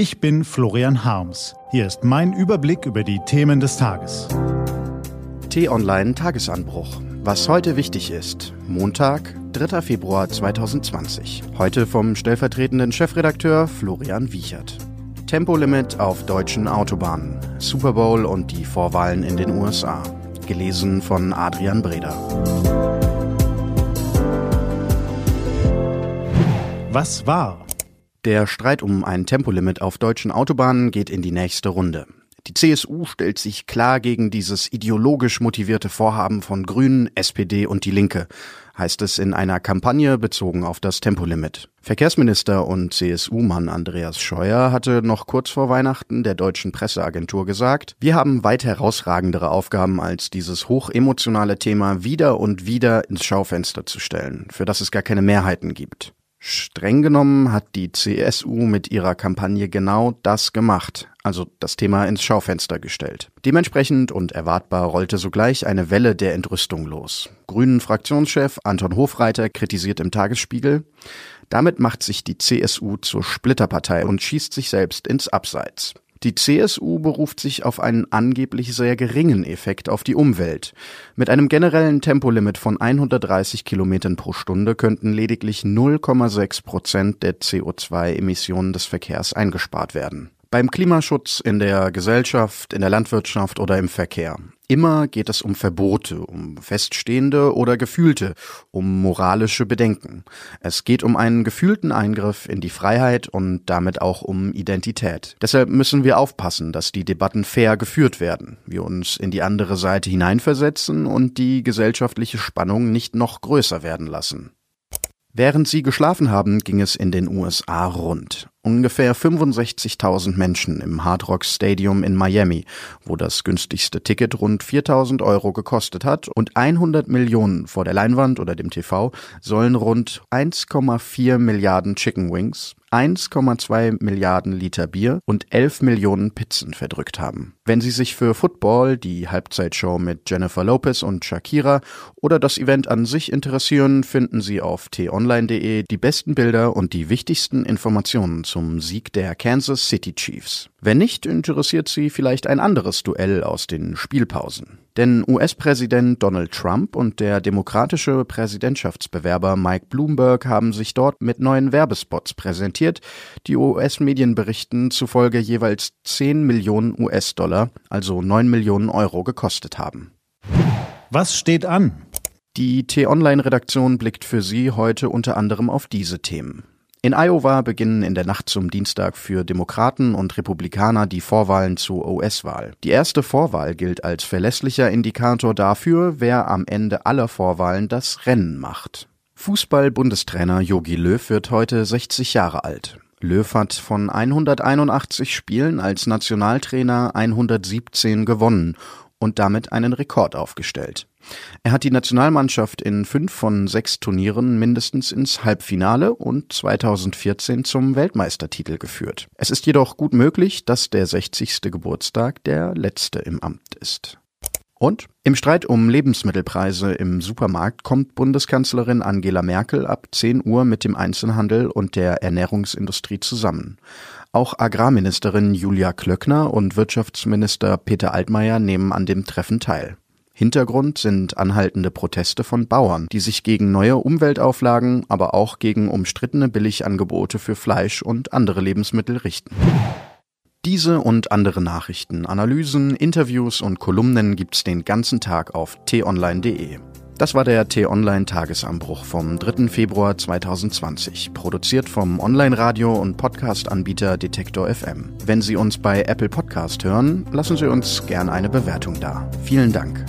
Ich bin Florian Harms. Hier ist mein Überblick über die Themen des Tages. T-Online Tagesanbruch. Was heute wichtig ist. Montag, 3. Februar 2020. Heute vom stellvertretenden Chefredakteur Florian Wiechert. Tempolimit auf deutschen Autobahnen. Super Bowl und die Vorwahlen in den USA. Gelesen von Adrian Breder. Was war? Der Streit um ein Tempolimit auf deutschen Autobahnen geht in die nächste Runde. Die CSU stellt sich klar gegen dieses ideologisch motivierte Vorhaben von Grünen, SPD und Die Linke, heißt es in einer Kampagne bezogen auf das Tempolimit. Verkehrsminister und CSU-Mann Andreas Scheuer hatte noch kurz vor Weihnachten der deutschen Presseagentur gesagt, wir haben weit herausragendere Aufgaben als dieses hochemotionale Thema wieder und wieder ins Schaufenster zu stellen, für das es gar keine Mehrheiten gibt. Streng genommen hat die CSU mit ihrer Kampagne genau das gemacht, also das Thema ins Schaufenster gestellt. Dementsprechend und erwartbar rollte sogleich eine Welle der Entrüstung los. Grünen Fraktionschef Anton Hofreiter kritisiert im Tagesspiegel, damit macht sich die CSU zur Splitterpartei und schießt sich selbst ins Abseits. Die CSU beruft sich auf einen angeblich sehr geringen Effekt auf die Umwelt. Mit einem generellen Tempolimit von 130 Kilometern pro Stunde könnten lediglich 0,6 Prozent der CO2-Emissionen des Verkehrs eingespart werden beim Klimaschutz, in der Gesellschaft, in der Landwirtschaft oder im Verkehr. Immer geht es um Verbote, um feststehende oder gefühlte, um moralische Bedenken. Es geht um einen gefühlten Eingriff in die Freiheit und damit auch um Identität. Deshalb müssen wir aufpassen, dass die Debatten fair geführt werden, wir uns in die andere Seite hineinversetzen und die gesellschaftliche Spannung nicht noch größer werden lassen. Während sie geschlafen haben, ging es in den USA rund. Ungefähr 65.000 Menschen im Hard Rock Stadium in Miami, wo das günstigste Ticket rund 4.000 Euro gekostet hat und 100 Millionen vor der Leinwand oder dem TV sollen rund 1,4 Milliarden Chicken Wings, 1,2 Milliarden Liter Bier und 11 Millionen Pizzen verdrückt haben. Wenn Sie sich für Football, die Halbzeitshow mit Jennifer Lopez und Shakira oder das Event an sich interessieren, finden Sie auf t-online.de die besten Bilder und die wichtigsten Informationen zum Sieg der Kansas City Chiefs. Wenn nicht, interessiert Sie vielleicht ein anderes Duell aus den Spielpausen. Denn US-Präsident Donald Trump und der demokratische Präsidentschaftsbewerber Mike Bloomberg haben sich dort mit neuen Werbespots präsentiert, die US-Medien berichten zufolge jeweils 10 Millionen US-Dollar, also 9 Millionen Euro gekostet haben. Was steht an? Die T-Online-Redaktion blickt für Sie heute unter anderem auf diese Themen. In Iowa beginnen in der Nacht zum Dienstag für Demokraten und Republikaner die Vorwahlen zur US-Wahl. Die erste Vorwahl gilt als verlässlicher Indikator dafür, wer am Ende aller Vorwahlen das Rennen macht. Fußball-Bundestrainer Jogi Löw wird heute 60 Jahre alt. Löw hat von 181 Spielen als Nationaltrainer 117 gewonnen und damit einen Rekord aufgestellt. Er hat die Nationalmannschaft in fünf von sechs Turnieren mindestens ins Halbfinale und 2014 zum Weltmeistertitel geführt. Es ist jedoch gut möglich, dass der 60. Geburtstag der letzte im Amt ist. Und im Streit um Lebensmittelpreise im Supermarkt kommt Bundeskanzlerin Angela Merkel ab 10 Uhr mit dem Einzelhandel und der Ernährungsindustrie zusammen. Auch Agrarministerin Julia Klöckner und Wirtschaftsminister Peter Altmaier nehmen an dem Treffen teil. Hintergrund sind anhaltende Proteste von Bauern, die sich gegen neue Umweltauflagen, aber auch gegen umstrittene Billigangebote für Fleisch und andere Lebensmittel richten. Diese und andere Nachrichten, Analysen, Interviews und Kolumnen gibt's den ganzen Tag auf t-online.de. Das war der T-Online Tagesanbruch vom 3. Februar 2020, produziert vom Online-Radio- und Podcast-Anbieter Detektor FM. Wenn Sie uns bei Apple Podcast hören, lassen Sie uns gerne eine Bewertung da. Vielen Dank.